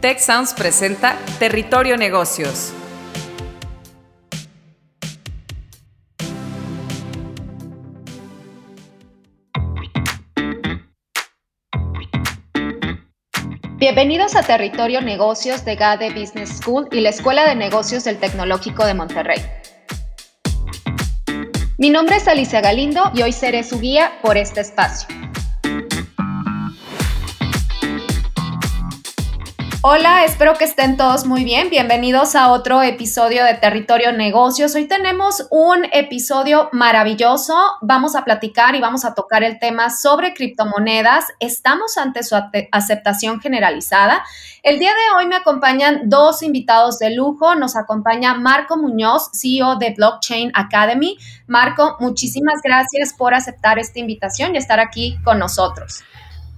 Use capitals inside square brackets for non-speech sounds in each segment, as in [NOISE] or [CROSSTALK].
Tech Sounds presenta Territorio Negocios. Bienvenidos a Territorio Negocios de GADE Business School y la Escuela de Negocios del Tecnológico de Monterrey. Mi nombre es Alicia Galindo y hoy seré su guía por este espacio. Hola, espero que estén todos muy bien. Bienvenidos a otro episodio de Territorio Negocios. Hoy tenemos un episodio maravilloso. Vamos a platicar y vamos a tocar el tema sobre criptomonedas. Estamos ante su aceptación generalizada. El día de hoy me acompañan dos invitados de lujo. Nos acompaña Marco Muñoz, CEO de Blockchain Academy. Marco, muchísimas gracias por aceptar esta invitación y estar aquí con nosotros.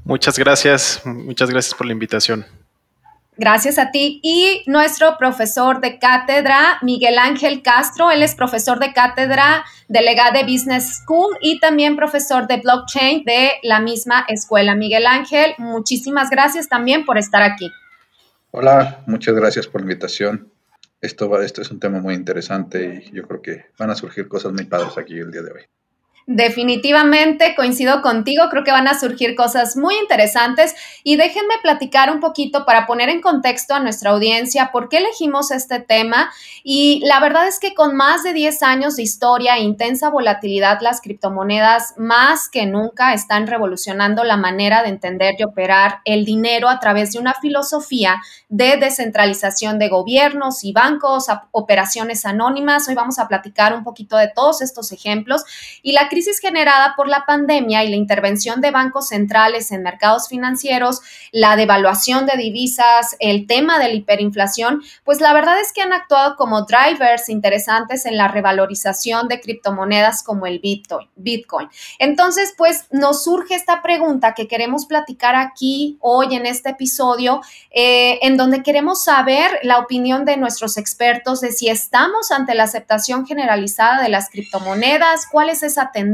Muchas gracias, muchas gracias por la invitación. Gracias a ti. Y nuestro profesor de cátedra, Miguel Ángel Castro, él es profesor de cátedra delegado de Business School y también profesor de blockchain de la misma escuela. Miguel Ángel, muchísimas gracias también por estar aquí. Hola, muchas gracias por la invitación. Esto, esto es un tema muy interesante y yo creo que van a surgir cosas muy padres aquí el día de hoy. Definitivamente coincido contigo, creo que van a surgir cosas muy interesantes y déjenme platicar un poquito para poner en contexto a nuestra audiencia por qué elegimos este tema y la verdad es que con más de 10 años de historia e intensa volatilidad, las criptomonedas más que nunca están revolucionando la manera de entender y operar el dinero a través de una filosofía de descentralización de gobiernos y bancos, operaciones anónimas. Hoy vamos a platicar un poquito de todos estos ejemplos y la crisis generada por la pandemia y la intervención de bancos centrales en mercados financieros, la devaluación de divisas, el tema de la hiperinflación, pues la verdad es que han actuado como drivers interesantes en la revalorización de criptomonedas como el Bitcoin. Entonces, pues nos surge esta pregunta que queremos platicar aquí hoy en este episodio, eh, en donde queremos saber la opinión de nuestros expertos de si estamos ante la aceptación generalizada de las criptomonedas, cuál es esa tendencia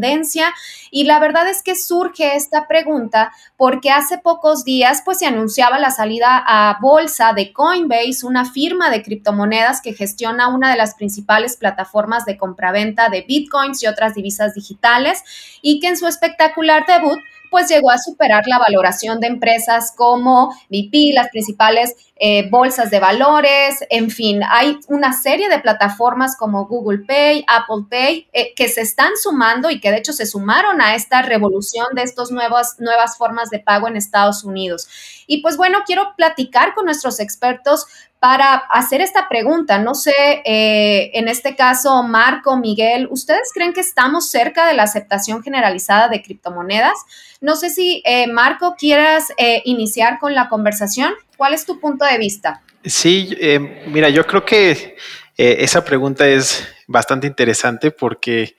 y la verdad es que surge esta pregunta porque hace pocos días pues se anunciaba la salida a bolsa de Coinbase, una firma de criptomonedas que gestiona una de las principales plataformas de compraventa de bitcoins y otras divisas digitales y que en su espectacular debut pues llegó a superar la valoración de empresas como BP, las principales eh, bolsas de valores, en fin, hay una serie de plataformas como Google Pay, Apple Pay, eh, que se están sumando y que de hecho se sumaron a esta revolución de estas nuevas, nuevas formas de pago en Estados Unidos. Y pues bueno, quiero platicar con nuestros expertos para hacer esta pregunta. No sé, eh, en este caso, Marco, Miguel, ¿ustedes creen que estamos cerca de la aceptación generalizada de criptomonedas? No sé si, eh, Marco, quieras eh, iniciar con la conversación. ¿Cuál es tu punto de vista? Sí, mira, yo creo que esa pregunta es bastante interesante porque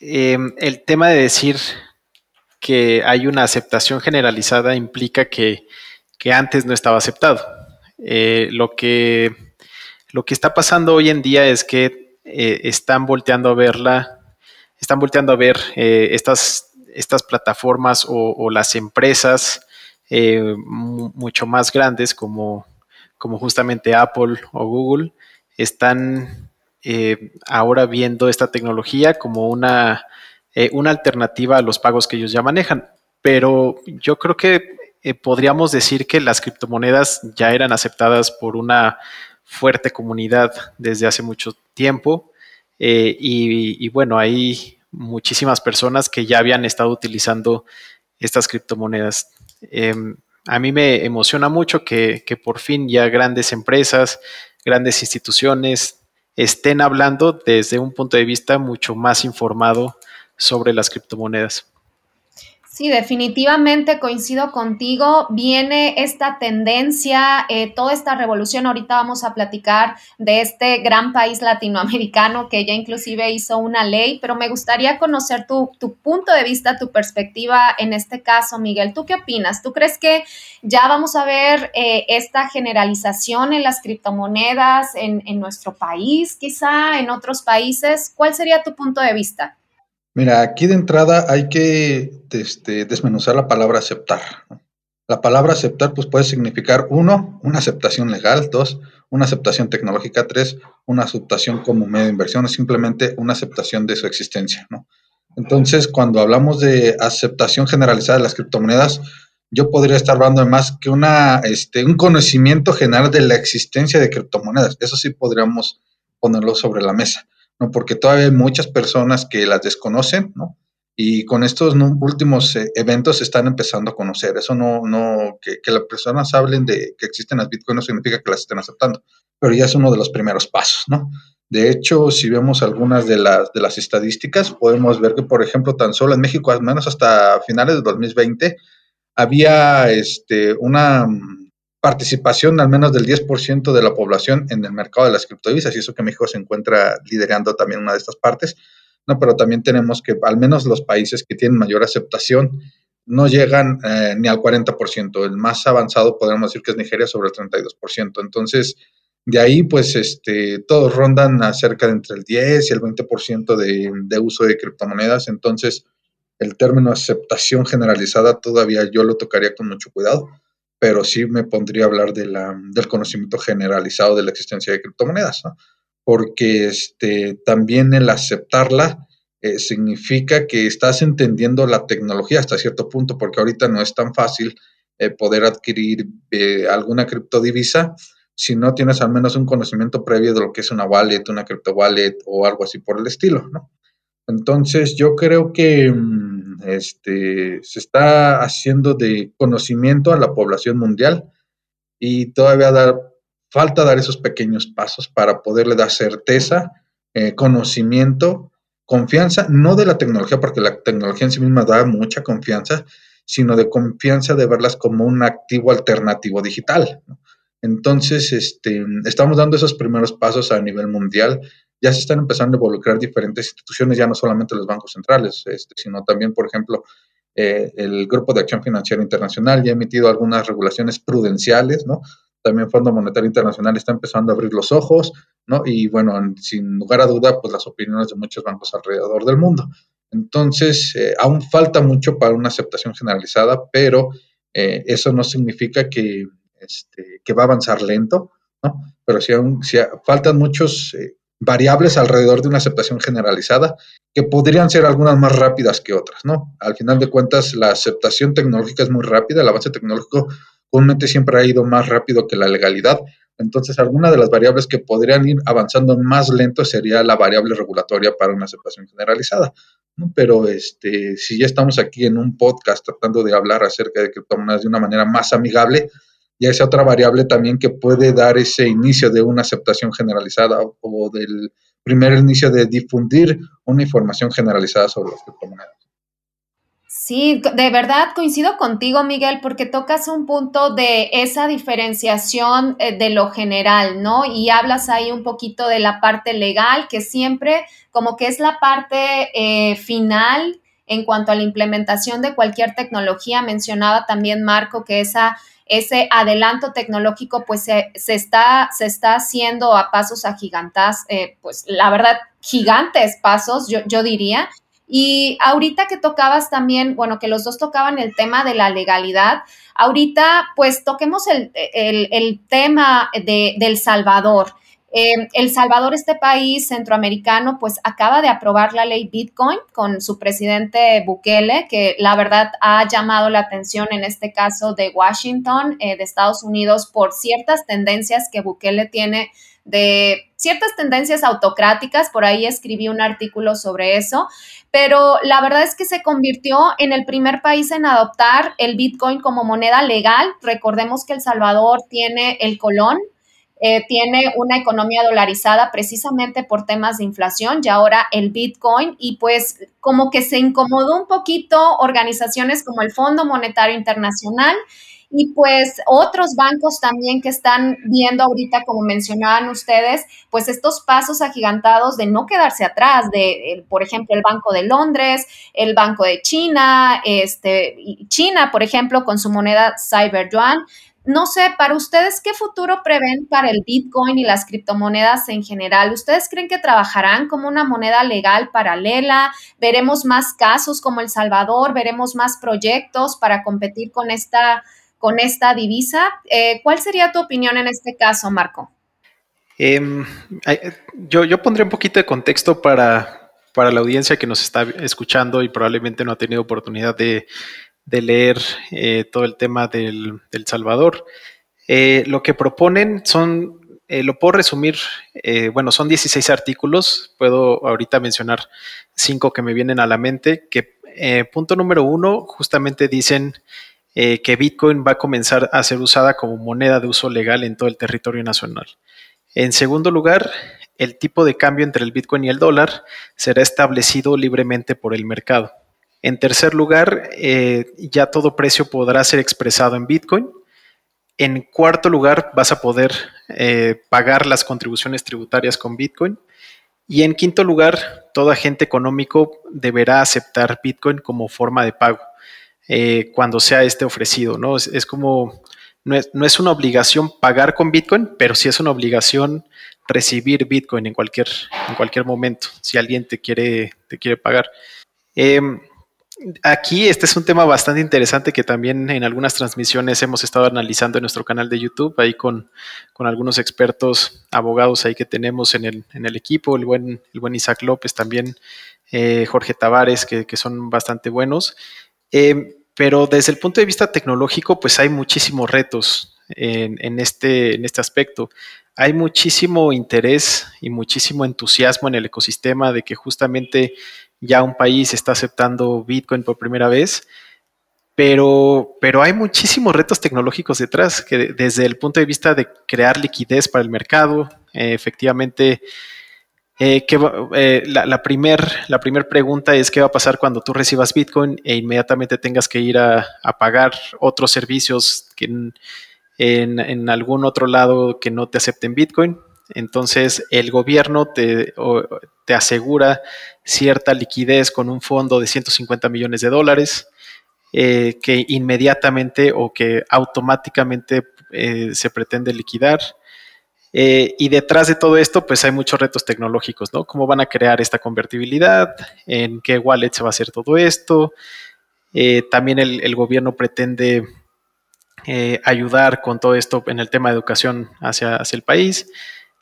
el tema de decir que hay una aceptación generalizada implica que, que antes no estaba aceptado. Eh, lo, que, lo que está pasando hoy en día es que eh, están volteando a verla, están volteando a ver eh, estas, estas plataformas o, las empresas mucho más grandes como, como justamente Apple o Google, están ahora viendo esta tecnología como una, una alternativa a los pagos que ellos ya manejan. Pero yo creo que eh, podríamos decir que las criptomonedas ya eran aceptadas por una fuerte comunidad desde hace mucho tiempo eh, y, bueno, hay muchísimas personas que ya habían estado utilizando estas criptomonedas. Em, a mí me emociona mucho que, que por fin ya grandes empresas, grandes instituciones estén hablando desde un punto de vista mucho más informado sobre las criptomonedas. Sí, definitivamente coincido contigo. Viene esta tendencia, eh, toda esta revolución. Ahorita vamos a platicar de este gran país latinoamericano que ya inclusive hizo una ley, pero me gustaría conocer tu, punto de vista, tu perspectiva en este caso, Miguel. ¿Tú qué opinas? ¿Tú crees que ya vamos a ver eh, esta generalización en las criptomonedas en nuestro país, quizá en otros países? ¿Cuál sería tu punto de vista? Mira, aquí de entrada hay que este, desmenuzar la palabra aceptar. La palabra aceptar pues puede significar uno, una aceptación legal, dos, una aceptación tecnológica, tres, una aceptación como medio de inversión, es simplemente una aceptación de su existencia. Entonces, cuando hablamos de aceptación generalizada de las criptomonedas, yo podría estar hablando de más que una, este, un conocimiento general de la existencia de criptomonedas. Eso sí podríamos ponerlo sobre la mesa, ¿no? Porque todavía hay muchas personas que las desconocen, ¿no? Y con estos últimos eh, eventos se están empezando a conocer. Eso no, no, que, que, las personas hablen de que existen las Bitcoin no significa que las estén aceptando, pero ya es uno de los primeros pasos, ¿no? De hecho, si vemos algunas de las, de las estadísticas, podemos ver que, por ejemplo, tan solo en México, al menos hasta finales de 2020, había este, una participación al menos del 10% de la población en el mercado de las criptodivisas, y eso que México se encuentra liderando también una de estas partes. No, pero también tenemos que al menos los países que tienen mayor aceptación no llegan eh, ni al 40%. El más avanzado podríamos decir que es Nigeria sobre el 32%. Entonces, de ahí, pues, este, todos rondan acerca de entre el 10 y el 20% de, de uso de criptomonedas. Entonces, el término aceptación generalizada todavía yo lo tocaría con mucho cuidado, pero sí me pondría a hablar de la, del conocimiento generalizado de la existencia de criptomonedas. ¿no? porque este, también el aceptarla eh, significa que estás entendiendo la tecnología hasta cierto punto, porque ahorita no es tan fácil eh, poder adquirir eh, alguna criptodivisa si no tienes al menos un conocimiento previo de lo que es una wallet, una cripto wallet o algo así por el estilo, ¿no? Entonces yo creo que mm, este, se está haciendo de conocimiento a la población mundial y todavía falta dar esos pequeños pasos para poderle dar certeza, eh, conocimiento, confianza, no de la tecnología, porque la tecnología en sí misma da mucha confianza, sino de confianza de verlas como un activo alternativo digital. Entonces, este, estamos dando esos primeros pasos a nivel mundial. Ya se están empezando a involucrar diferentes instituciones, ya no solamente los bancos centrales, este, sino también, por ejemplo, eh, el Grupo de Acción Financiera Internacional ya ha emitido algunas regulaciones prudenciales, ¿no? también Fondo Monetario Internacional está empezando a abrir los ojos, ¿no? Y bueno, sin lugar a duda, pues las opiniones de muchos bancos alrededor del mundo. Entonces, eh, aún falta mucho para una aceptación generalizada, pero eh, eso no significa que, este, que va a avanzar lento, ¿no? Pero sí, aún, faltan muchos variables alrededor de una aceptación generalizada que podrían ser algunas más rápidas que otras, ¿no? Al final de cuentas, la aceptación tecnológica es muy rápida, el avance tecnológico comúnmente siempre ha ido más rápido que la legalidad. Entonces, alguna de las variables que podrían ir avanzando más lento sería la variable regulatoria para una aceptación generalizada. Pero este, si ya estamos aquí en un podcast tratando de hablar acerca de criptomonedas de una manera más amigable, ya es otra variable también que puede dar ese inicio de una aceptación generalizada o del primer inicio de difundir una información generalizada sobre las criptomonedas. Sí, de verdad coincido contigo, Miguel, porque tocas un punto de esa diferenciación eh, de lo general, ¿no? Y hablas ahí un poquito de la parte legal, que siempre como que es la parte eh, final en cuanto a la implementación de cualquier tecnología. Mencionaba también Marco que esa, ese adelanto tecnológico pues se, está, se está haciendo a pasos agigantados, eh, pues la verdad, gigantes pasos, yo, yo diría. Y ahorita que tocabas también, bueno, que los dos tocaban el tema de la legalidad, ahorita pues toquemos el, tema de, El Salvador. Eh, el Salvador, este país centroamericano, pues acaba de aprobar la ley Bitcoin con su presidente Bukele, que la verdad ha llamado la atención en este caso de Washington, eh, de Estados Unidos, por ciertas tendencias que Bukele tiene de ciertas tendencias autocráticas, por ahí escribí un artículo sobre eso, pero la verdad es que se convirtió en el primer país en adoptar el Bitcoin como moneda legal. Recordemos que El Salvador tiene el colón, eh, tiene una economía dolarizada precisamente por temas de inflación y ahora el Bitcoin y pues como que se incomodó un poquito organizaciones como el Fondo Monetario Internacional y pues otros bancos también que están viendo ahorita, como mencionaban ustedes, pues estos pasos agigantados de no quedarse atrás, de, por ejemplo, el Banco de Londres, el Banco de China, este, China, por ejemplo, con su moneda CyberYuan. No sé, para ustedes, ¿qué futuro prevén para el Bitcoin y las criptomonedas en general? ¿Ustedes creen que trabajarán como una moneda legal paralela? ¿Veremos más casos como El Salvador? ¿Veremos más proyectos para competir con esta con esta divisa. Eh, ¿Cuál sería tu opinión en este caso, Marco? Em, yo, yo pondré un poquito de contexto para, para la audiencia que nos está escuchando y probablemente no ha tenido oportunidad de, de leer eh, todo el tema del, del Salvador. Eh, lo que proponen son, eh, lo puedo resumir, bueno, son 16 artículos, puedo ahorita mencionar cinco que me vienen a la mente, que punto número uno, justamente dicen que Bitcoin va a comenzar a ser usada como moneda de uso legal en todo el territorio nacional. En segundo lugar, el tipo de cambio entre el Bitcoin y el dólar será establecido libremente por el mercado. En tercer lugar, eh, ya todo precio podrá ser expresado en Bitcoin. En cuarto lugar, vas a poder eh, pagar las contribuciones tributarias con Bitcoin. Y en quinto lugar, todo agente económico deberá aceptar Bitcoin como forma de pago eh, cuando sea este ofrecido. ¿no? Es, como, no es, no es, una obligación pagar con Bitcoin, pero sí es una obligación recibir Bitcoin en cualquier, en cualquier momento, si alguien te quiere, te quiere pagar. Em, aquí este es un tema bastante interesante que también en algunas transmisiones hemos estado analizando en nuestro canal de YouTube, ahí con, algunos expertos abogados ahí que tenemos en el, en el equipo, el buen, el buen Isaac López también, eh, Jorge Tavares, que, son bastante buenos. Eh, pero desde el punto de vista tecnológico, pues hay muchísimos retos en, este, en este aspecto. Hay muchísimo interés y muchísimo entusiasmo en el ecosistema de que justamente ya un país está aceptando Bitcoin por primera vez, pero, pero hay muchísimos retos tecnológicos detrás, que desde el punto de vista de crear liquidez para el mercado, eh, efectivamente, eh, eh, la, la primera la primer pregunta es qué va a pasar cuando tú recibas Bitcoin e inmediatamente tengas que ir a, pagar otros servicios que en, en, algún otro lado que no te acepten Bitcoin. Entonces el gobierno te, te asegura cierta liquidez con un fondo de 150 millones de dólares eh, que inmediatamente o que automáticamente eh, se pretende liquidar. Eh, y detrás de todo esto, pues hay muchos retos tecnológicos, ¿no? ¿Cómo van a crear esta convertibilidad? ¿En qué wallet se va a hacer todo esto? también el, gobierno pretende ayudar con todo esto en el tema de educación hacia, hacia el país.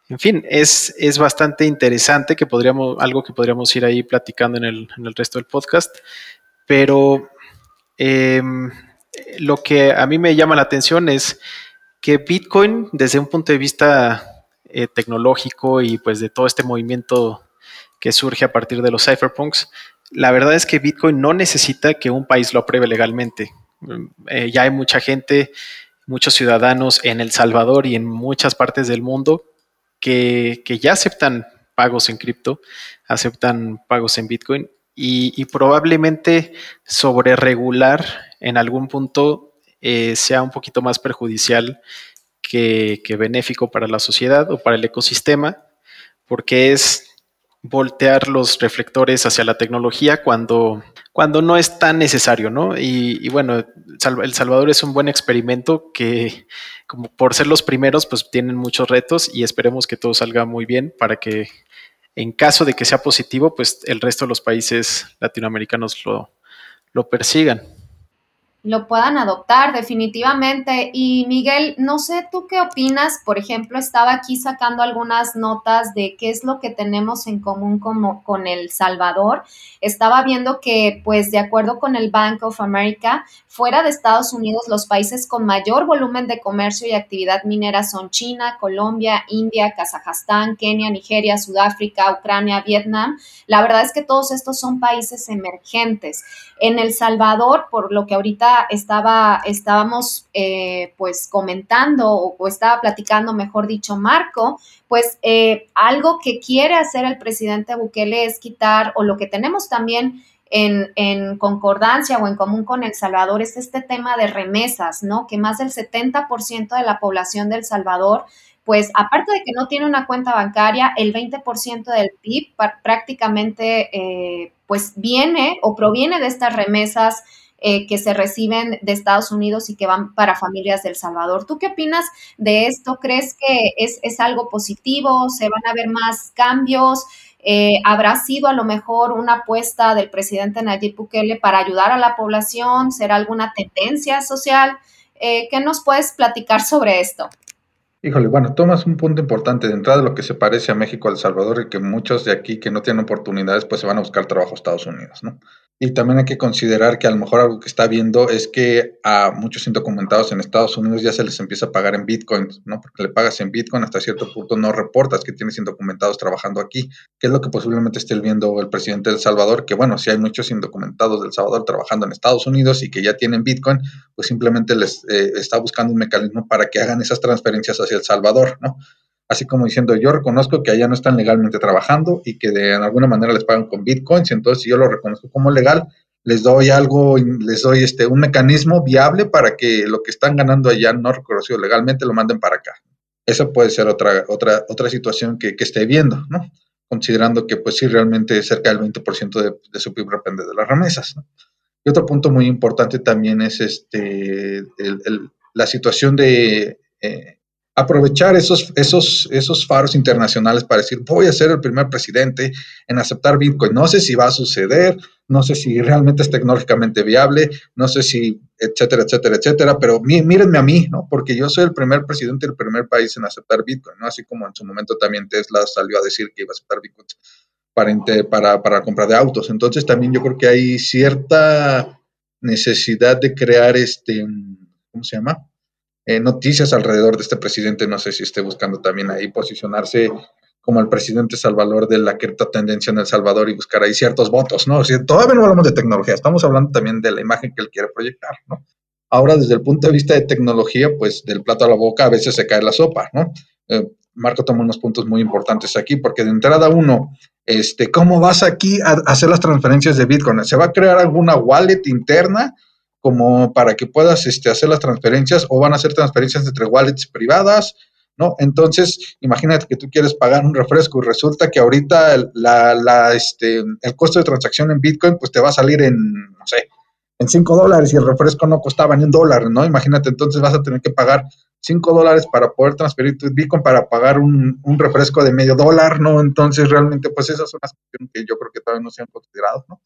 En fin, es, es bastante interesante que podríamos, algo que podríamos ir ahí platicando en el, en el resto del podcast, pero em, lo que a mí me llama la atención es que Bitcoin, desde un punto de vista eh, tecnológico y pues de todo este movimiento que surge a partir de los cypherpunks, la verdad es que Bitcoin no necesita que un país lo apruebe legalmente. Eh, ya hay mucha gente, muchos ciudadanos en El Salvador y en muchas partes del mundo que, ya aceptan pagos en cripto, aceptan pagos en Bitcoin y, probablemente sobre regular en algún punto eh, sea un poquito más perjudicial que, benéfico para la sociedad o para el ecosistema, porque es voltear los reflectores hacia la tecnología cuando, cuando no es tan necesario, ¿no? Y, bueno, El Salvador es un buen experimento que, como por ser los primeros, pues tienen muchos retos y esperemos que todo salga muy bien para que en caso de que sea positivo, pues el resto de los países latinoamericanos lo, lo persigan lo puedan adoptar definitivamente. Y Miguel, no sé tú qué opinas, por ejemplo, estaba aquí sacando algunas notas de qué es lo que tenemos en común como, con El Salvador. Estaba viendo que, pues, de acuerdo con el Bank of America, fuera de Estados Unidos, los países con mayor volumen de comercio y actividad minera son China, Colombia, India, Kazajstán, Kenia, Nigeria, Sudáfrica, Ucrania, Vietnam. La verdad es que todos estos son países emergentes. En El Salvador, por lo que ahorita estaba, estábamos eh, pues comentando o, estaba platicando, mejor dicho, Marco, pues eh, algo que quiere hacer el presidente Bukele es quitar, o lo que tenemos también en, en, concordancia o en común con El Salvador es este tema de remesas, ¿no? Que más del 70% de la población de El Salvador pues aparte de que no tiene una cuenta bancaria, el 20% del PIB prácticamente eh, pues viene o proviene de estas remesas eh, que se reciben de Estados Unidos y que van para familias del Salvador. ¿Tú qué opinas de esto? ¿Crees que es, algo positivo? ¿Se van a ver más cambios? Eh, ¿Habrá sido a lo mejor una apuesta del presidente Nayib Bukele para ayudar a la población? ¿Será alguna tendencia social? Eh, ¿Qué nos puedes platicar sobre esto? Híjole, bueno, tomas un punto importante de entrada lo que se parece a México, a El Salvador y que muchos de aquí que no tienen oportunidades pues se van a buscar trabajo a Estados Unidos, ¿no? Y también hay que considerar que a lo mejor algo que está viendo es que a muchos indocumentados en Estados Unidos ya se les empieza a pagar en Bitcoin, ¿no? Porque le pagas en Bitcoin, hasta cierto punto no reportas que tienes indocumentados trabajando aquí, que es lo que posiblemente esté viendo el presidente del Salvador, que bueno, si hay muchos indocumentados del Salvador trabajando en Estados Unidos y que ya tienen Bitcoin, pues simplemente les eh, está buscando un mecanismo para que hagan esas transferencias hacia El Salvador, ¿no? Así como diciendo, yo reconozco que allá no están legalmente trabajando y que de alguna manera les pagan con bitcoins, entonces si yo lo reconozco como legal, les doy algo, les doy este un mecanismo viable para que lo que están ganando allá no reconocido legalmente lo manden para acá. Esa puede ser otra, otra, otra situación que, que esté viendo, ¿no? Considerando que pues sí, realmente cerca del 20% de, de, su PIB depende de las remesas. Y otro punto muy importante también es este, la situación de eh, aprovechar esos, esos, esos faros internacionales para decir, voy a ser el primer presidente en aceptar Bitcoin. No sé si va a suceder, no sé si realmente es tecnológicamente viable, no sé si, etcétera, etcétera, etcétera, pero mí, mírenme a mí, ¿no? Porque yo soy el primer presidente del primer país en aceptar Bitcoin, ¿no? Así como en su momento también Tesla salió a decir que iba a aceptar Bitcoin para, para, para compra de autos. Entonces también yo creo que hay cierta necesidad de crear este, ¿cómo se llama? Eh, noticias alrededor de este presidente. No sé si esté buscando también ahí posicionarse como el presidente salvador de la tendencia en El Salvador y buscar ahí ciertos votos, ¿no? O todavía no hablamos de tecnología, estamos hablando también de la imagen que él quiere proyectar, ¿no? Ahora, desde el punto de vista de tecnología, pues del plato a la boca a veces se cae la sopa, ¿no? Eh, Marco toma unos puntos muy importantes aquí, porque de entrada uno, este, ¿cómo vas aquí a hacer las transferencias de Bitcoin? ¿Se va a crear alguna wallet interna? Como para que puedas este, hacer las transferencias o van a hacer transferencias entre wallets privadas, ¿no? Entonces, imagínate que tú quieres pagar un refresco y resulta que ahorita la, la, este, el costo de transacción en Bitcoin pues te va a salir en, no sé, en 5 dólares y el refresco no costaba ni un dólar, ¿no? Imagínate, entonces vas a tener que pagar 5 dólares para poder transferir tu Bitcoin para pagar un, un, refresco de medio dólar, ¿no? Entonces, realmente, pues esas son las cuestiones que yo creo que todavía no se han considerado, ¿no?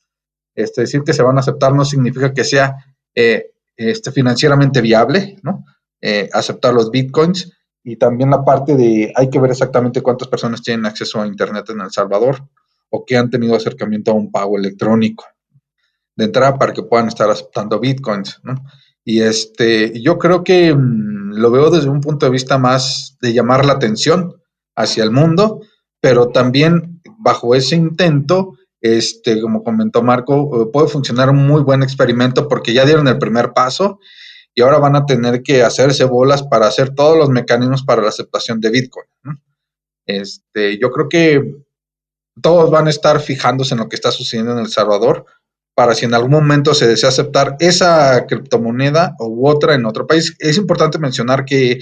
Este, decir que se van a aceptar no significa que sea eh, este, financieramente viable, ¿no? Eh, aceptar los bitcoins y también la parte de hay que ver exactamente cuántas personas tienen acceso a Internet en El Salvador o que han tenido acercamiento a un pago electrónico de entrada para que puedan estar aceptando bitcoins, ¿no? Y este, yo creo que mmm, lo veo desde un punto de vista más de llamar la atención hacia el mundo, pero también bajo ese intento este, como comentó Marco, eh, puede funcionar un muy buen experimento porque ya dieron el primer paso y ahora van a tener que hacerse bolas para hacer todos los mecanismos para la aceptación de Bitcoin. Este, yo creo que todos van a estar fijándose en lo que está sucediendo en El Salvador para si en algún momento se desea aceptar esa criptomoneda u otra en otro país. Es importante mencionar que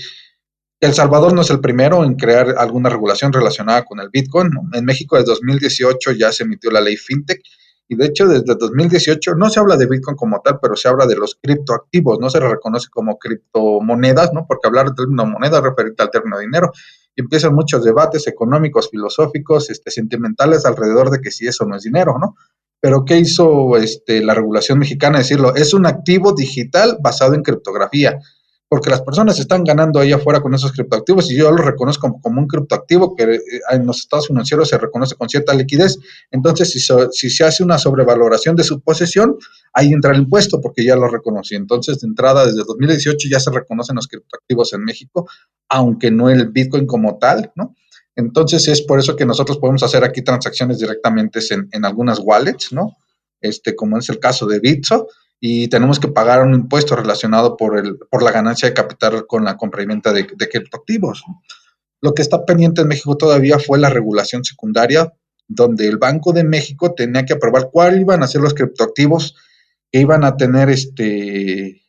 el Salvador no es el primero en crear alguna regulación relacionada con el Bitcoin. En México desde 2018 ya se emitió la ley FinTech y de hecho desde 2018 no se habla de Bitcoin como tal, pero se habla de los criptoactivos, no se reconoce como criptomonedas, ¿no? Porque hablar de término moneda referente al término dinero. Y empiezan muchos debates económicos, filosóficos, este, sentimentales alrededor de que si eso no es dinero, ¿no? Pero ¿qué hizo este, la regulación mexicana? Decirlo, es un activo digital basado en criptografía porque las personas están ganando ahí afuera con esos criptoactivos y yo lo reconozco como, un criptoactivo que eh, en los estados financieros se reconoce con cierta liquidez. Entonces, si, so, si se hace una sobrevaloración de su posesión, ahí entra el impuesto porque ya lo reconocí. Entonces, de entrada, desde 2018 ya se reconocen los criptoactivos en México, aunque no el Bitcoin como tal, ¿no? Entonces, es por eso que nosotros podemos hacer aquí transacciones directamente en, en algunas wallets, ¿no? Este, como es el caso de Bitso, y tenemos que pagar un impuesto relacionado por, el, por la ganancia de capital con la compra y venta de, de criptoactivos. Lo que está pendiente en México todavía fue la regulación secundaria, donde el Banco de México tenía que aprobar cuáles iban a ser los criptoactivos que iban a tener este,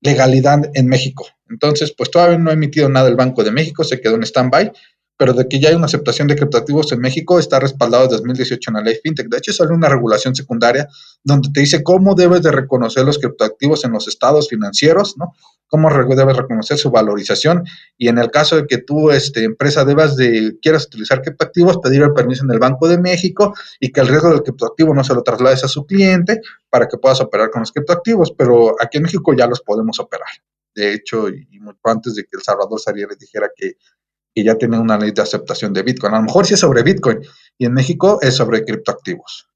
legalidad en México. Entonces, pues todavía no ha emitido nada el Banco de México, se quedó en stand-by pero de que ya hay una aceptación de criptoactivos en México está respaldado desde 2018 en la ley FinTech. De hecho, sale una regulación secundaria donde te dice cómo debes de reconocer los criptoactivos en los estados financieros, ¿no? Cómo debes reconocer su valorización y en el caso de que tú, este, empresa, debas de, quieras utilizar criptoactivos, pedir el permiso en el Banco de México y que el riesgo del criptoactivo no se lo traslades a su cliente para que puedas operar con los criptoactivos, pero aquí en México ya los podemos operar. de hecho, y mucho antes de que El Salvador saliera y dijera que, que ya tiene una ley de aceptación de Bitcoin. A lo mejor sí es sobre Bitcoin y en México es sobre criptoactivos.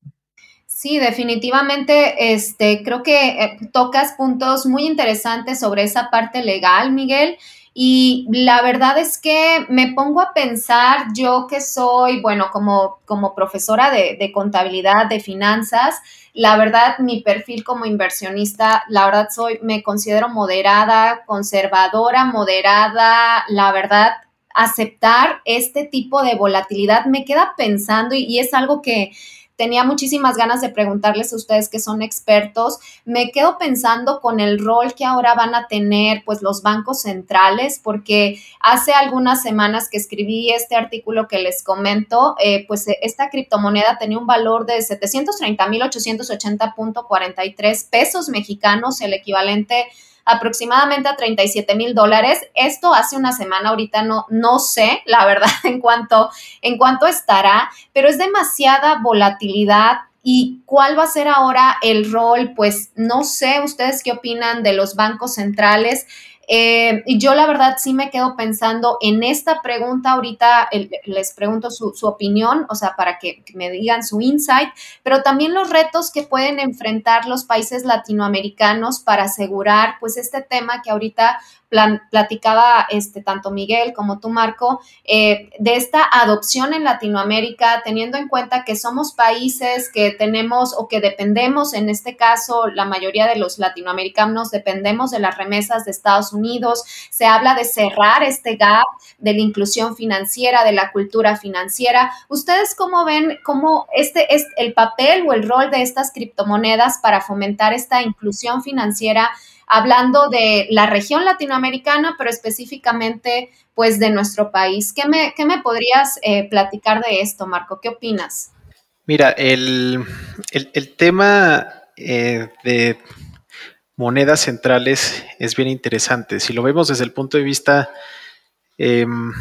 Sí, definitivamente, este, creo que eh, tocas puntos muy interesantes sobre esa parte legal, Miguel. Y la verdad es que me pongo a pensar, yo que soy, bueno, como, como profesora de, de, contabilidad, de finanzas, la verdad, mi perfil como inversionista, la verdad soy, me considero moderada, conservadora, moderada, la verdad, aceptar este tipo de volatilidad me queda pensando y, es algo que tenía muchísimas ganas de preguntarles a ustedes que son expertos. Me quedo pensando con el rol que ahora van a tener pues los bancos centrales, porque hace algunas semanas que escribí este artículo que les comento, eh, pues esta criptomoneda tenía un valor de 730.880.43 pesos mexicanos, el equivalente aproximadamente a 37 mil dólares. Esto hace una semana, ahorita no, no sé, la [LAUGHS] verdad, en cuanto, en cuánto estará, pero es demasiada volatilidad. ¿Y cuál va a ser ahora el rol? Pues no sé, ustedes qué opinan de los bancos centrales. Eh, y yo la verdad sí me quedo pensando en esta pregunta, ahorita les pregunto su, opinión, o sea, para que, que, me digan su insight, pero también los retos que pueden enfrentar los países latinoamericanos para asegurar pues este tema que ahorita platicaba este, tanto Miguel como tú, Marco, eh, de esta adopción en Latinoamérica, teniendo en cuenta que somos países que tenemos o que dependemos, en este caso, la mayoría de los latinoamericanos dependemos de las remesas de Estados Unidos. Se habla de cerrar este gap de la inclusión financiera, de la cultura financiera. ¿Ustedes cómo ven cómo este es el papel o el rol de estas criptomonedas para fomentar esta inclusión financiera? Hablando de la región latinoamericana, pero específicamente pues de nuestro país. ¿Qué me, qué me podrías eh, platicar de esto, Marco? ¿Qué opinas? Mira, el, tema eh, de monedas centrales es bien interesante. Si lo vemos desde el punto de vista, em,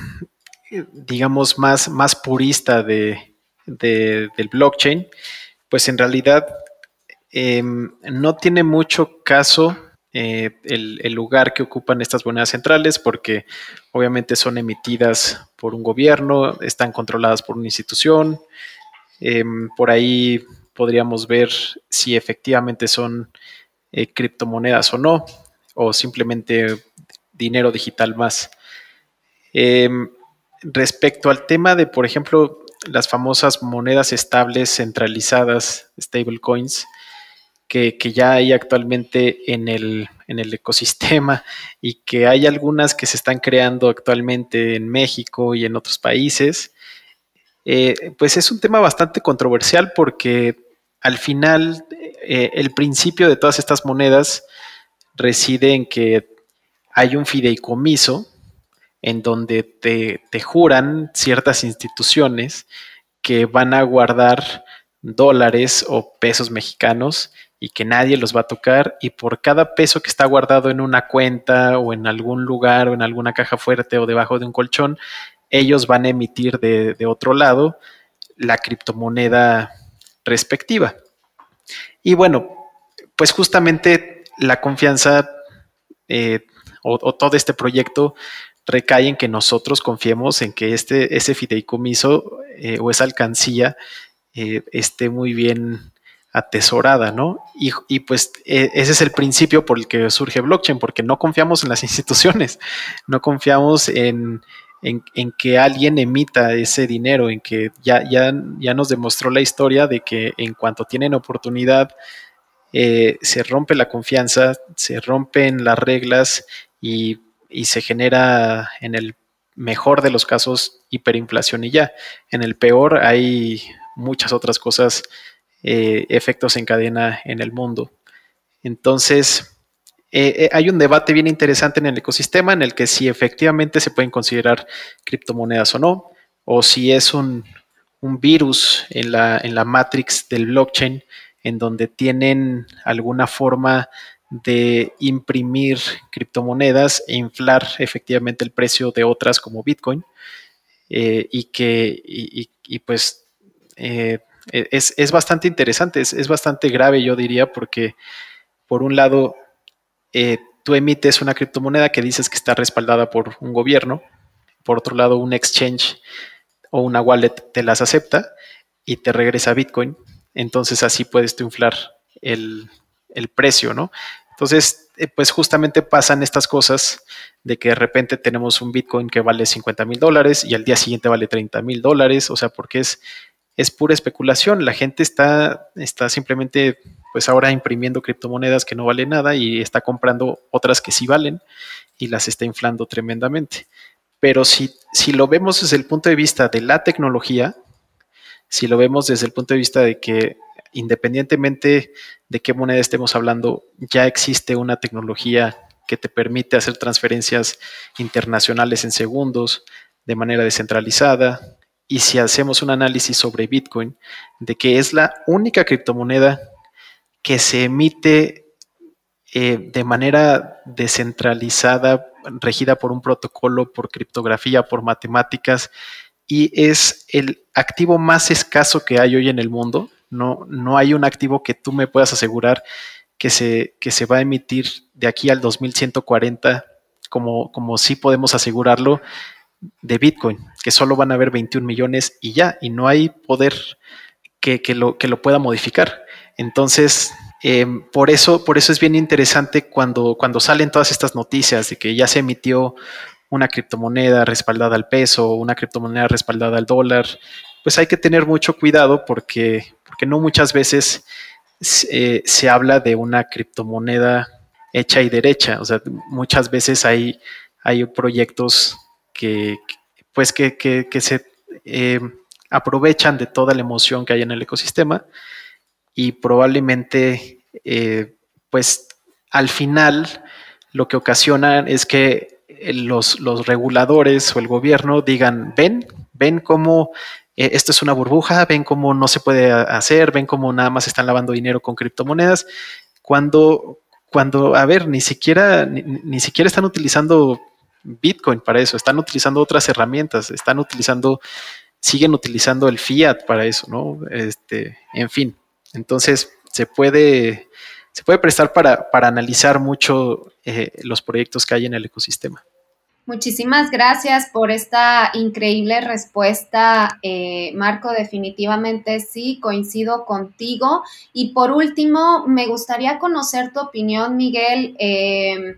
digamos, más, más purista de, del blockchain, pues en realidad em, no tiene mucho caso eh, el, lugar que ocupan estas monedas centrales porque obviamente son emitidas por un gobierno, están controladas por una institución. Em, por ahí podríamos ver si efectivamente son eh, criptomonedas o no, o simplemente dinero digital más. Em, respecto al tema de, por ejemplo, las famosas monedas estables centralizadas, stablecoins, que, ya hay actualmente en el, ecosistema [LAUGHS] y que hay algunas que se están creando actualmente en México y en otros países, eh, pues es un tema bastante controversial porque al final eh, el principio de todas estas monedas reside en que hay un fideicomiso en donde te, te juran ciertas instituciones que van a guardar dólares o pesos mexicanos y que nadie los va a tocar y por cada peso que está guardado en una cuenta o en algún lugar o en alguna caja fuerte o debajo de un colchón, ellos van a emitir de, otro lado la criptomoneda respectiva. Y bueno, pues justamente la confianza eh, o, todo este proyecto recae en que nosotros confiemos en que este, ese fideicomiso eh, o esa alcancía eh, esté muy bien atesorada, ¿no? Y, pues e, ese es el principio por el que surge blockchain, porque no confiamos en las [LAUGHS] instituciones, no confiamos en, que alguien emita ese dinero, en que ya, ya, ya, nos demostró la historia de que en cuanto tienen oportunidad, eh, se rompe la confianza, se rompen las reglas y, y se genera en el mejor de los casos hiperinflación y ya. En el peor hay muchas otras cosas eh, efectos en cadena en el mundo. Entonces, eh, eh, hay un debate bien interesante en el ecosistema en el que si efectivamente se pueden considerar criptomonedas o no, o si es un, virus en la, en la matrix del blockchain en donde tienen alguna forma de imprimir criptomonedas e inflar efectivamente el precio de otras como Bitcoin y que y, pues es, bastante interesante, es, bastante grave, yo diría, porque por un lado eh, tú emites una criptomoneda que dices que está respaldada por un gobierno, por otro lado un exchange o una wallet te las acepta y te regresa Bitcoin, entonces así puedes tú inflar el, precio, ¿no? Entonces, eh, pues justamente pasan estas cosas de que de repente tenemos un Bitcoin que vale 50 mil dólares y al día siguiente vale 30 mil dólares, o sea, porque es, es pura especulación. La gente está, está simplemente, pues ahora imprimiendo criptomonedas que no valen nada y está comprando otras que sí valen y las está inflando tremendamente. Pero si, si lo vemos desde el punto de vista de la tecnología, si lo vemos desde el punto de vista de que independientemente de qué moneda estemos hablando, ya existe una tecnología que te permite hacer transferencias internacionales en segundos de manera descentralizada, y si hacemos un análisis sobre Bitcoin, de que es la única criptomoneda que se emite eh, de manera descentralizada, regida por un protocolo, por criptografía, por matemáticas, y es el activo más escaso que hay hoy en el mundo. No, no hay un activo que tú me puedas asegurar que se, que se va a emitir de aquí al 2140, como, como sí podemos asegurarlo de Bitcoin, que solo van a haber 21 millones y ya, y no hay poder que, lo, que lo pueda modificar. Entonces, em, por, eso, por eso es bien interesante cuando, cuando salen todas estas noticias de que ya se emitió una criptomoneda respaldada al peso, una criptomoneda respaldada al dólar, pues hay que tener mucho cuidado porque, porque no muchas veces se, se habla de una criptomoneda hecha y derecha. O sea, muchas veces hay, hay proyectos que, pues que, se eh, aprovechan de toda la emoción que hay en el ecosistema y probablemente eh, pues al final lo que ocasiona es que los, los, reguladores o el gobierno digan, ven, ven cómo eh, esto es una burbuja, ven cómo no se puede hacer, ven cómo nada más están lavando dinero con criptomonedas, cuando, cuando a ver, ni siquiera, ni siquiera están utilizando Bitcoin para eso, están utilizando otras herramientas, están utilizando, siguen utilizando el fiat para eso, ¿no? Este, en fin, entonces se puede, se puede prestar para, para analizar mucho eh, los proyectos que hay en el ecosistema. Muchísimas gracias por esta increíble respuesta, eh, Marco. Definitivamente sí, coincido contigo. Y por último, me gustaría conocer tu opinión, Miguel. Eh,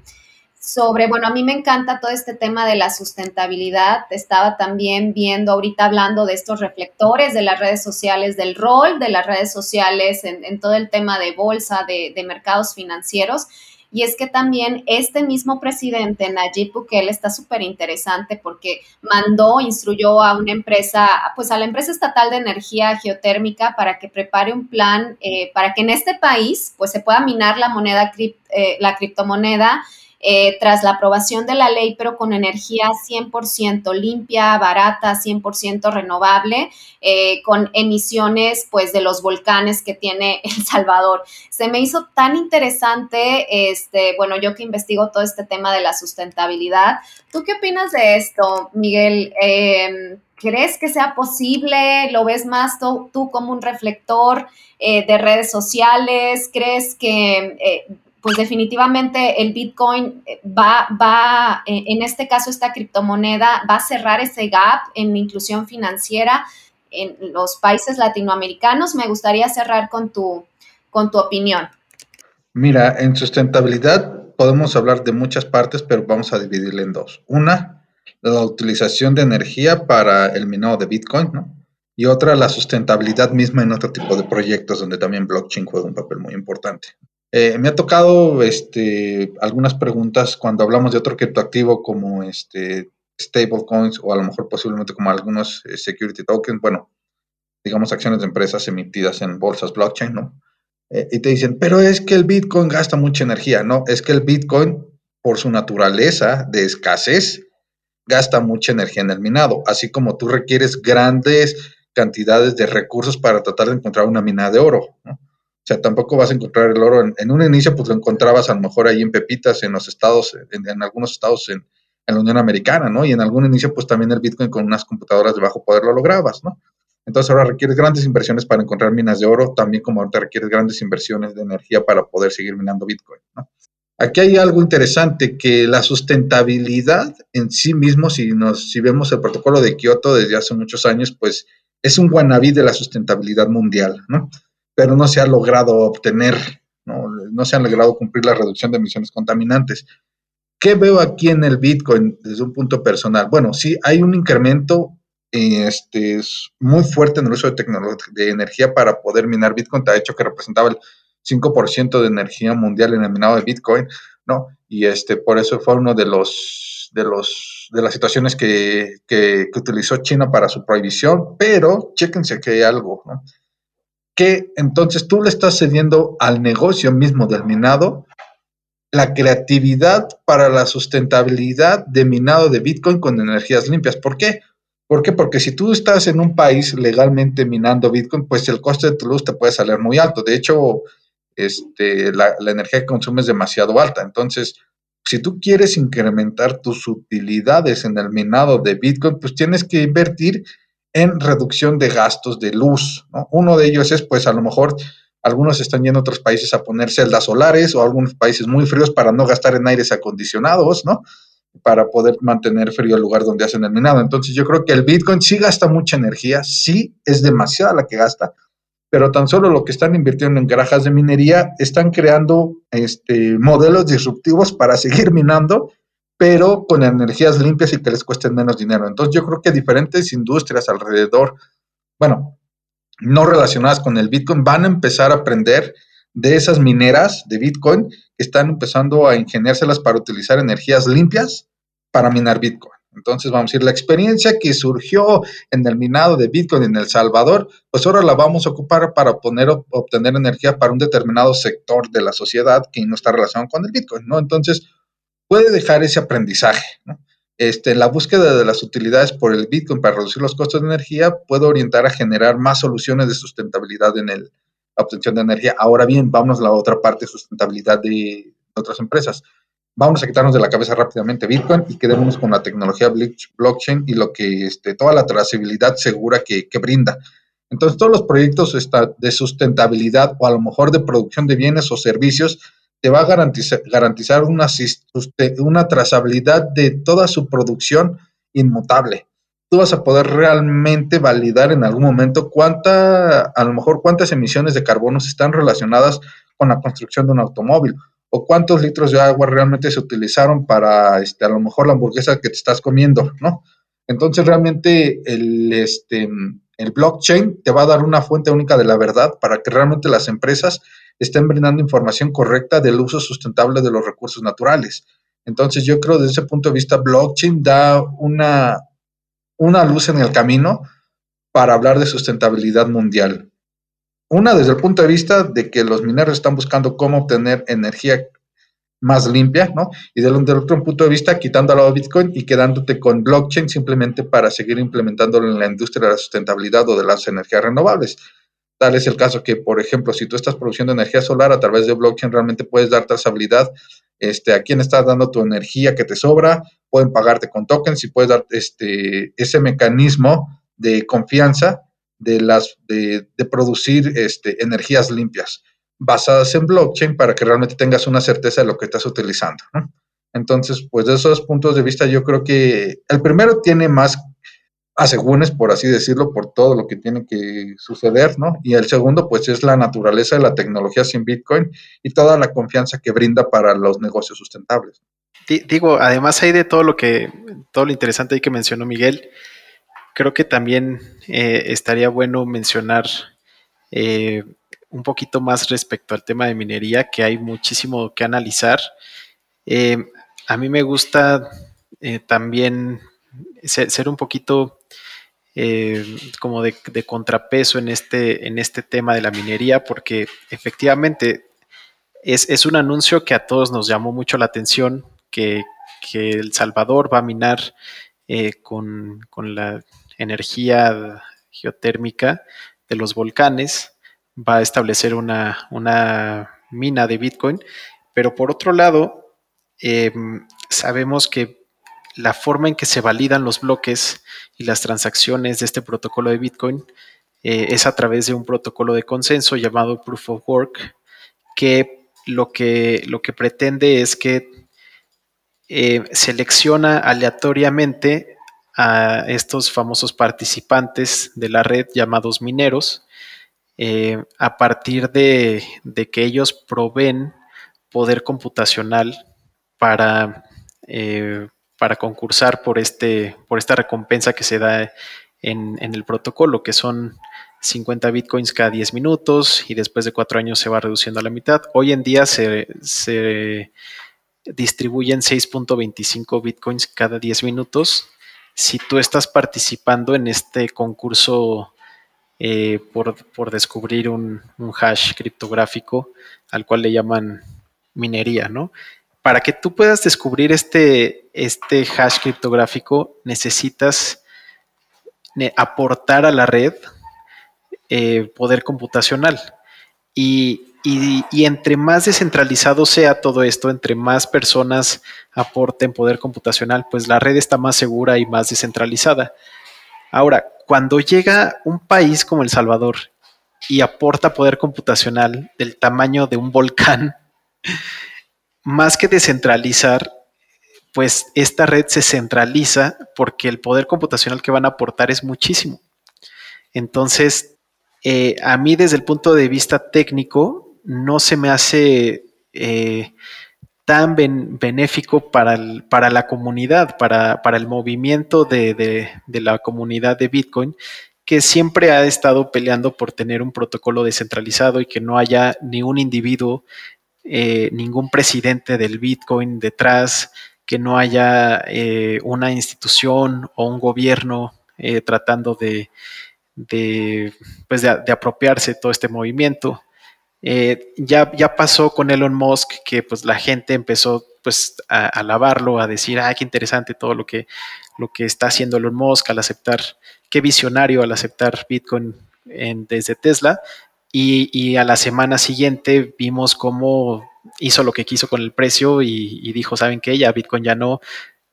sobre, bueno, a mí me encanta todo este tema de la sustentabilidad. Estaba también viendo ahorita hablando de estos reflectores de las redes sociales, del rol de las redes sociales en, todo el tema de bolsa, de, mercados financieros. Y es que también este mismo presidente, Nayib Bukele, está súper interesante porque mandó, instruyó a una empresa, pues a la empresa estatal de energía geotérmica para que prepare un plan eh, para que en este país pues se pueda minar la moneda, eh, la criptomoneda eh, tras la aprobación de la ley, pero con energía 100% limpia, barata, 100% renovable, eh, con emisiones pues de los volcanes que tiene [LAUGHS] El Salvador. Se me hizo tan interesante, este, bueno, yo que investigo todo este tema de la sustentabilidad. ¿Tú qué opinas de esto, Miguel? Em, ¿Crees que sea posible? ¿Lo ves más tú, como un reflector eh, de redes sociales? ¿Crees que pues definitivamente el Bitcoin eh, va, va, eh, en este caso esta criptomoneda, va a cerrar ese gap en inclusión financiera en los países latinoamericanos. Me gustaría cerrar con tu, con tu opinión. Mira, en sustentabilidad podemos hablar de muchas partes, pero vamos a dividirla en dos. Una, la utilización de energía para el minado de Bitcoin, ¿no? Y otra, la sustentabilidad misma en otro tipo de proyectos donde también blockchain juega un papel muy importante. Eh, me ha tocado este, algunas preguntas cuando hablamos de otro criptoactivo como este, stablecoins o a lo mejor posiblemente como algunos eh, security tokens, bueno, digamos acciones de empresas emitidas en bolsas blockchain, ¿no? Eh, y te dicen, pero es que el Bitcoin gasta mucha energía, ¿no? Es que el Bitcoin, por su naturaleza de escasez, gasta mucha energía en el minado, así como tú requieres grandes cantidades de recursos para tratar de encontrar una mina de oro, ¿no? O sea, tampoco vas a encontrar el oro. En, un inicio, pues lo encontrabas a lo mejor ahí en pepitas, en los estados, en, algunos estados en, la Unión Americana, ¿no? Y en algún inicio, pues también el Bitcoin con unas computadoras de bajo poder lo lograbas, ¿no? Entonces ahora requieres grandes inversiones para encontrar minas de oro, también como ahorita requieres grandes inversiones de energía para poder seguir minando Bitcoin, ¿no? Aquí hay algo interesante, que la sustentabilidad en sí mismo, si, nos, si vemos el protocolo de Kioto desde hace muchos años, pues es un guanabí de la sustentabilidad mundial, ¿no? Pero no se ha logrado obtener, ¿no? no se ha logrado cumplir la reducción de emisiones contaminantes. ¿Qué veo aquí en el Bitcoin desde un punto personal? Bueno, sí, hay un incremento este, muy fuerte en el uso de, de energía para poder minar Bitcoin. De hecho, que representaba el 5% de energía mundial en el minado de Bitcoin, ¿no? Y este, por eso fue uno de los, de los, de las situaciones que, que, utilizó China para su prohibición, pero chéquense que hay algo, ¿no? Que entonces tú le estás cediendo al negocio mismo del minado la creatividad para la sustentabilidad de minado de Bitcoin con energías limpias. ¿Por qué? ¿Por qué? Porque si tú estás en un país legalmente minando Bitcoin, pues el coste de tu luz te puede salir muy alto. De hecho, este, la, energía que consumes es demasiado alta. Entonces, si tú quieres incrementar tus utilidades en el minado de Bitcoin, pues tienes que invertir en reducción de gastos de luz. Uno de ellos es, pues a lo mejor algunos están yendo a otros países a poner celdas solares o algunos países muy fríos para no gastar en aires acondicionados, ¿no? Para poder mantener frío el lugar donde hacen el minado. Entonces yo creo que el Bitcoin sí gasta mucha energía, sí es demasiada la que gasta, pero tan solo lo que están invirtiendo en garajas de minería están creando este, modelos disruptivos para seguir minando, pero con energías limpias y que les cuesten menos dinero. Entonces yo creo que diferentes industrias alrededor, bueno, no relacionadas con el Bitcoin, van a empezar a aprender de esas mineras de Bitcoin que están empezando a ingeniárselas para utilizar energías limpias para minar Bitcoin. Entonces, vamos a decir, la experiencia que surgió en el minado de Bitcoin en El Salvador, pues ahora la vamos a ocupar para poner, obtener energía para un determinado sector de la sociedad que no está relacionado con el Bitcoin, ¿no? Entonces, puede dejar ese aprendizaje, ¿no? Este, la búsqueda de las utilidades por el Bitcoin para reducir los costos de energía puede orientar a generar más soluciones de sustentabilidad en el, la obtención de energía. Ahora bien, vamos a la otra parte, sustentabilidad de otras empresas vamos a quitarnos de la cabeza rápidamente Bitcoin y quedémonos con la tecnología blockchain y lo que este, toda la trazabilidad segura que, brinda. Entonces, todos los proyectos de sustentabilidad o a lo mejor de producción de bienes o servicios te va a garantizar, una, una trazabilidad de toda su producción inmutable. Tú vas a poder realmente validar en algún momento cuánta, a lo mejor cuántas emisiones de carbono están relacionadas con la construcción de un automóvil o cuántos litros de agua realmente se utilizaron para, este, a lo mejor la hamburguesa que te estás comiendo, ¿no? Entonces realmente el, este, el blockchain te va a dar una fuente única de la verdad para que realmente las empresas estén brindando información correcta del uso sustentable de los recursos naturales. Entonces yo creo desde ese punto de vista blockchain da una, una luz en el camino para hablar de sustentabilidad mundial. Una, desde el punto de vista de que los mineros están buscando cómo obtener energía más limpia, ¿no? Y del, otro punto de vista, quitando a Bitcoin y quedándote con blockchain simplemente para seguir implementándolo en la industria de la sustentabilidad o de las energías renovables. Tal es el caso que, por ejemplo, si tú estás produciendo energía solar a través de blockchain, realmente puedes dar trazabilidad este, a quién estás dando tu energía que te sobra, pueden pagarte con tokens y puedes dar este, ese mecanismo de confianza de, las, de, producir este, energías limpias basadas en blockchain para que realmente tengas una certeza de lo que estás utilizando. Entonces, pues de esos puntos de vista, yo creo que el primero tiene más asegúnes, por así decirlo, por todo lo que tiene que suceder, ¿no? Y el segundo, pues es la naturaleza de la tecnología sin Bitcoin y toda la confianza que brinda para los negocios sustentables. Digo, además hay de todo lo que, todo lo interesante que mencionó Miguel, creo que también eh, estaría bueno mencionar eh, un poquito más respecto al tema de minería, que hay muchísimo que analizar. Eh, a mí me gusta también ser, un poquito como de, contrapeso en este, en este tema de la minería, porque efectivamente es, un anuncio que a todos nos llamó mucho la atención, que, El Salvador va a minar con, con, la energía geotérmica de los volcanes, va a establecer una, mina de Bitcoin, pero por otro lado, em, sabemos que la forma en que se validan los bloques y las transacciones de este protocolo de Bitcoin eh, es a través de un protocolo de consenso llamado Proof of Work, que lo que, lo que pretende es que eh, selecciona aleatoriamente a estos famosos participantes de la red llamados mineros eh, a partir de, que ellos proveen poder computacional para, para concursar por, este, por esta recompensa que se da en, el protocolo, que son 50 bitcoins cada 10 minutos y después de cuatro años se va reduciendo a la mitad. Hoy en día se, distribuyen 6.25 bitcoins cada 10 minutos. Si tú estás participando en este concurso eh, por, descubrir un, hash criptográfico al cual le llaman minería, ¿no? Para que tú puedas descubrir este, este hash criptográfico, necesitas aportar a la red eh, poder computacional. Y, y, entre más descentralizado sea todo esto, entre más personas aporten poder computacional, pues la red está más segura y más descentralizada. Ahora, cuando llega un país como El Salvador y aporta poder computacional del tamaño de un volcán, más que descentralizar, pues esta red se centraliza porque el poder computacional que van a aportar es muchísimo. Entonces, eh, a mí desde el punto de vista técnico, no se me hace eh, tan benéfico para, para, la comunidad, para, el movimiento de, la comunidad de Bitcoin, que siempre ha estado peleando por tener un protocolo descentralizado y que no haya ni un individuo, eh, ningún presidente del Bitcoin detrás, que no haya eh, una institución o un gobierno eh, tratando de, de, pues de, apropiarse todo este movimiento. Ya, ya pasó con Elon Musk que pues la gente empezó pues a alabarlo, a decir, ah, qué interesante todo lo que, lo que está haciendo Elon Musk al aceptar, qué visionario al aceptar Bitcoin desde Tesla. Y, a la semana siguiente vimos cómo hizo lo que quiso con el precio y, dijo, ¿saben qué? Ya Bitcoin ya no,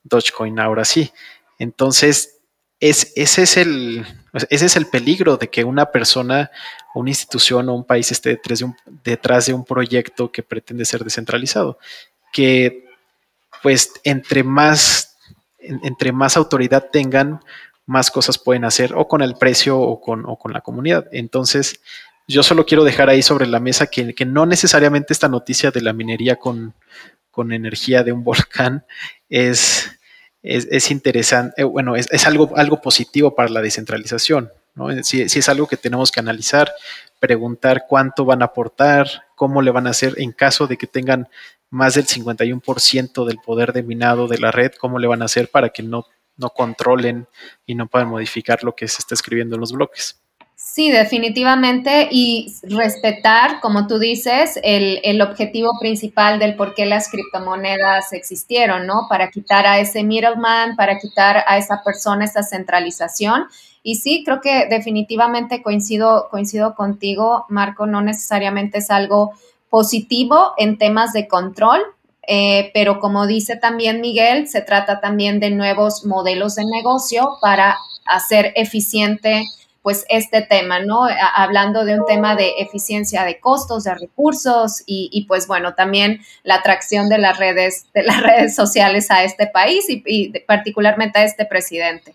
Dogecoin ahora sí. Entonces, es, ese, es el, ese es el peligro de que una persona una institución o un país esté detrás de un, detrás de un proyecto que pretende ser descentralizado. Que pues entre más, entre más autoridad tengan, más cosas pueden hacer o con el precio o con, con la comunidad. Entonces, yo solo quiero dejar ahí sobre la mesa que, no necesariamente esta noticia de la minería con, con energía de un [LAUGHS] volcán es, es, interesante, eh, bueno, es, es, algo, algo positivo para la descentralización. Si, es algo que tenemos que analizar, preguntar cuánto van a aportar, cómo le van a hacer en caso de que tengan más del 51% del poder de minado de la red, cómo le van a hacer para que no, no controlen y no puedan modificar lo que se está escribiendo en los bloques. Sí, definitivamente. Y respetar, como tú dices, el, el, objetivo principal del por qué las criptomonedas existieron, ¿no? Para quitar a ese middleman, para quitar a esa persona esa centralización y sí, creo que definitivamente coincido, coincido contigo, Marco, no necesariamente es algo positivo en temas de control, eh, pero como dice también Miguel, se trata también de nuevos modelos de negocio para hacer eficiente pues este tema, ¿no? Hablando de un tema de eficiencia de costos, de recursos y, pues bueno, también la atracción de las redes, de las redes sociales a este país y particularmente a este presidente.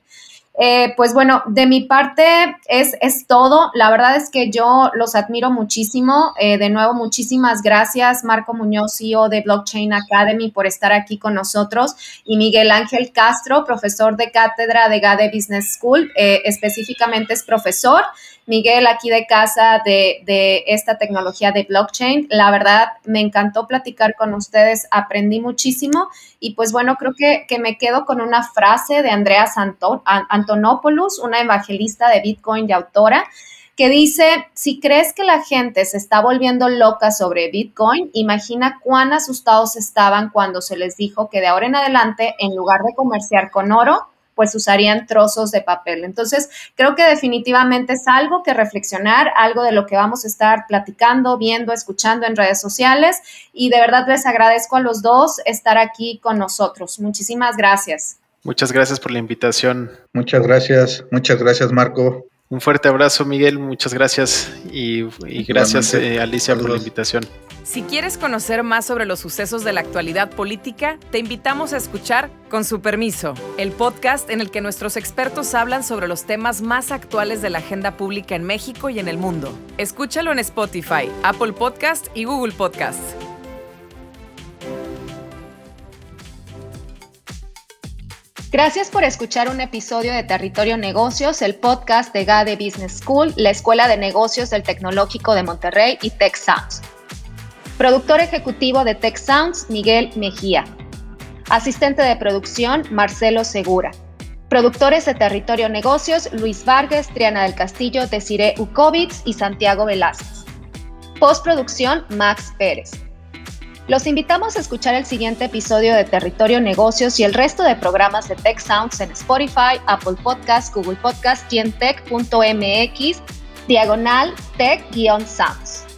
Eh, pues bueno, de mi parte es, es, todo. La verdad es que yo los admiro muchísimo. Eh, de nuevo, muchísimas gracias, Marco Muñoz, CEO de Blockchain Academy, por estar aquí con nosotros. Y Miguel Ángel Castro, profesor de cátedra de GADE Business School, eh, específicamente es profesor. Miguel, aquí de casa de, esta tecnología de blockchain. La verdad, me encantó platicar con ustedes, aprendí muchísimo y pues bueno, creo que, me quedo con una frase de Andrea Antonopoulos, una evangelista de Bitcoin y autora, que dice, si crees que la gente se está volviendo loca sobre Bitcoin, imagina cuán asustados estaban cuando se les dijo que de ahora en adelante, en lugar de comerciar con oro, pues usarían trozos de papel. Entonces, creo que definitivamente es algo que reflexionar, algo de lo que vamos a estar platicando, viendo, escuchando en redes sociales y de verdad les agradezco a los dos estar aquí con nosotros. Muchísimas gracias. Muchas gracias por la invitación. Muchas gracias, muchas gracias Marco. Un fuerte abrazo, Miguel. Muchas gracias y, gracias, eh, Alicia, por la invitación. Si quieres conocer más sobre los sucesos de la actualidad política, te invitamos a escuchar Con su permiso, el podcast en el que nuestros expertos hablan sobre los temas más actuales de la agenda pública en México y en el mundo. Escúchalo en Spotify, Apple Podcast y Google Podcast. Gracias por escuchar un episodio de Territorio Negocios, el podcast de GADE Business School, la Escuela de Negocios del Tecnológico de Monterrey y Tech Sounds. Productor ejecutivo de Tech Sounds, Miguel Mejía. Asistente de producción, Marcelo Segura. Productores de Territorio Negocios, Luis Vargas, Triana del Castillo, Desiree Ukovitz y Santiago Velázquez. Postproducción, Max Pérez. Los invitamos a escuchar el siguiente episodio de Territorio Negocios y el resto de programas de Tech Sounds en Spotify, Apple Podcasts, Google Podcasts y diagonal tech-sounds.